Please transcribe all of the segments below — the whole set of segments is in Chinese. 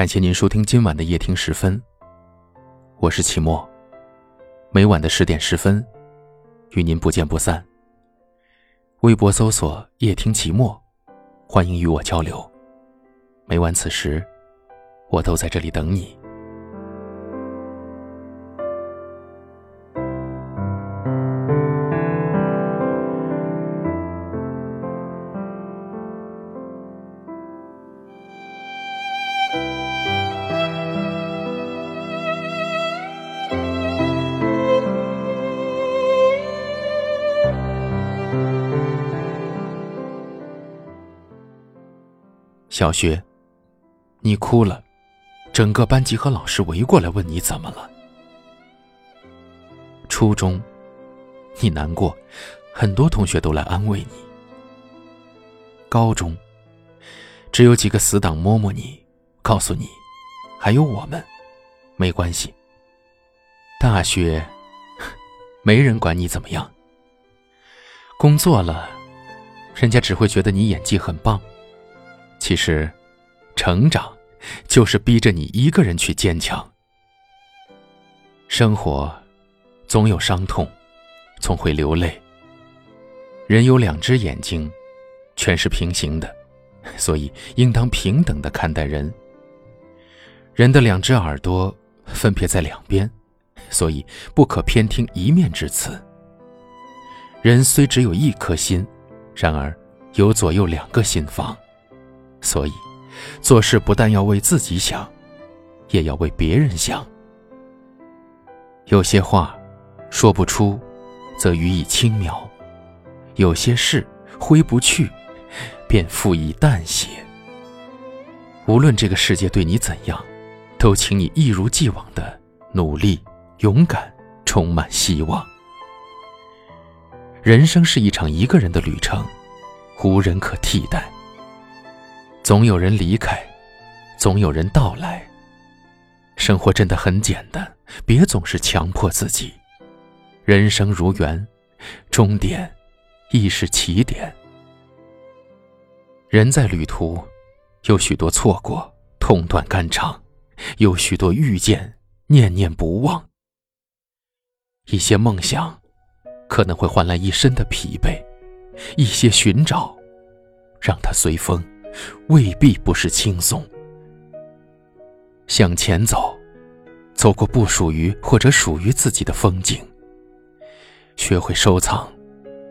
感谢您收听今晚的夜听十分。我是齐墨，每晚的十点十分，与您不见不散。微博搜索“夜听齐墨”，欢迎与我交流。每晚此时，我都在这里等你。小学，你哭了，整个班级和老师围过来问你怎么了。初中，你难过，很多同学都来安慰你。高中，只有几个死党摸摸你，告诉你，还有我们，没关系。大学，没人管你怎么样。工作了，人家只会觉得你演技很棒。其实，成长就是逼着你一个人去坚强。生活总有伤痛，总会流泪。人有两只眼睛，全是平行的，所以应当平等的看待人。人的两只耳朵分别在两边，所以不可偏听一面之词。人虽只有一颗心，然而有左右两个心房。所以，做事不但要为自己想，也要为别人想。有些话说不出，则予以轻描；有些事挥不去，便付以淡写。无论这个世界对你怎样，都请你一如既往的努力、勇敢，充满希望。人生是一场一个人的旅程，无人可替代。总有人离开，总有人到来。生活真的很简单，别总是强迫自己。人生如缘，终点亦是起点。人在旅途，有许多错过，痛断肝肠；有许多遇见，念念不忘。一些梦想，可能会换来一身的疲惫；一些寻找，让它随风。未必不是轻松。向前走，走过不属于或者属于自己的风景。学会收藏，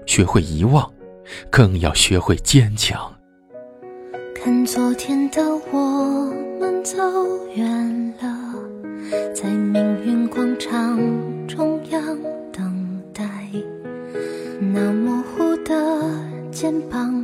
学会遗忘，更要学会坚强。看昨天的我们走远了，在命运广场中央等待，那模糊的肩膀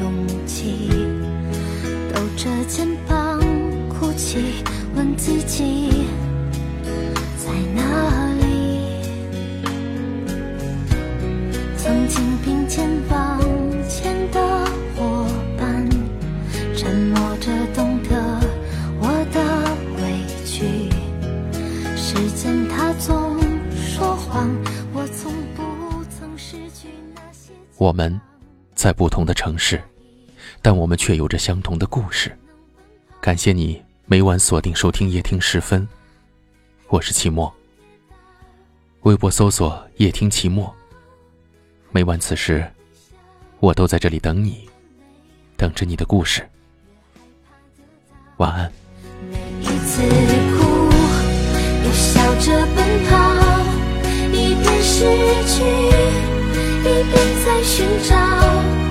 勇气，抖着肩膀哭泣，问自己在哪里？曾经并肩在不同的城市，但我们却有着相同的故事。感谢你每晚锁定收听夜听时分，我是齐墨。微博搜索“夜听齐墨”，每晚此时，我都在这里等你，等着你的故事。晚安。每一次哭，又笑着奔跑，一边失去，寻找。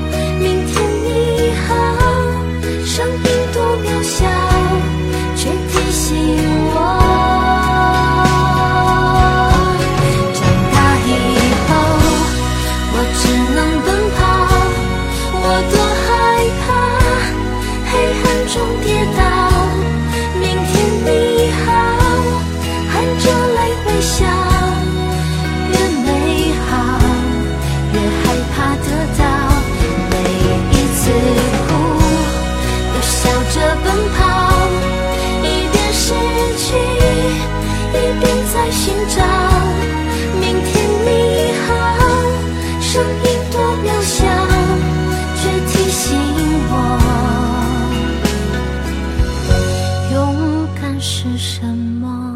在寻找明天你好声音多渺小却提醒我勇敢是什么？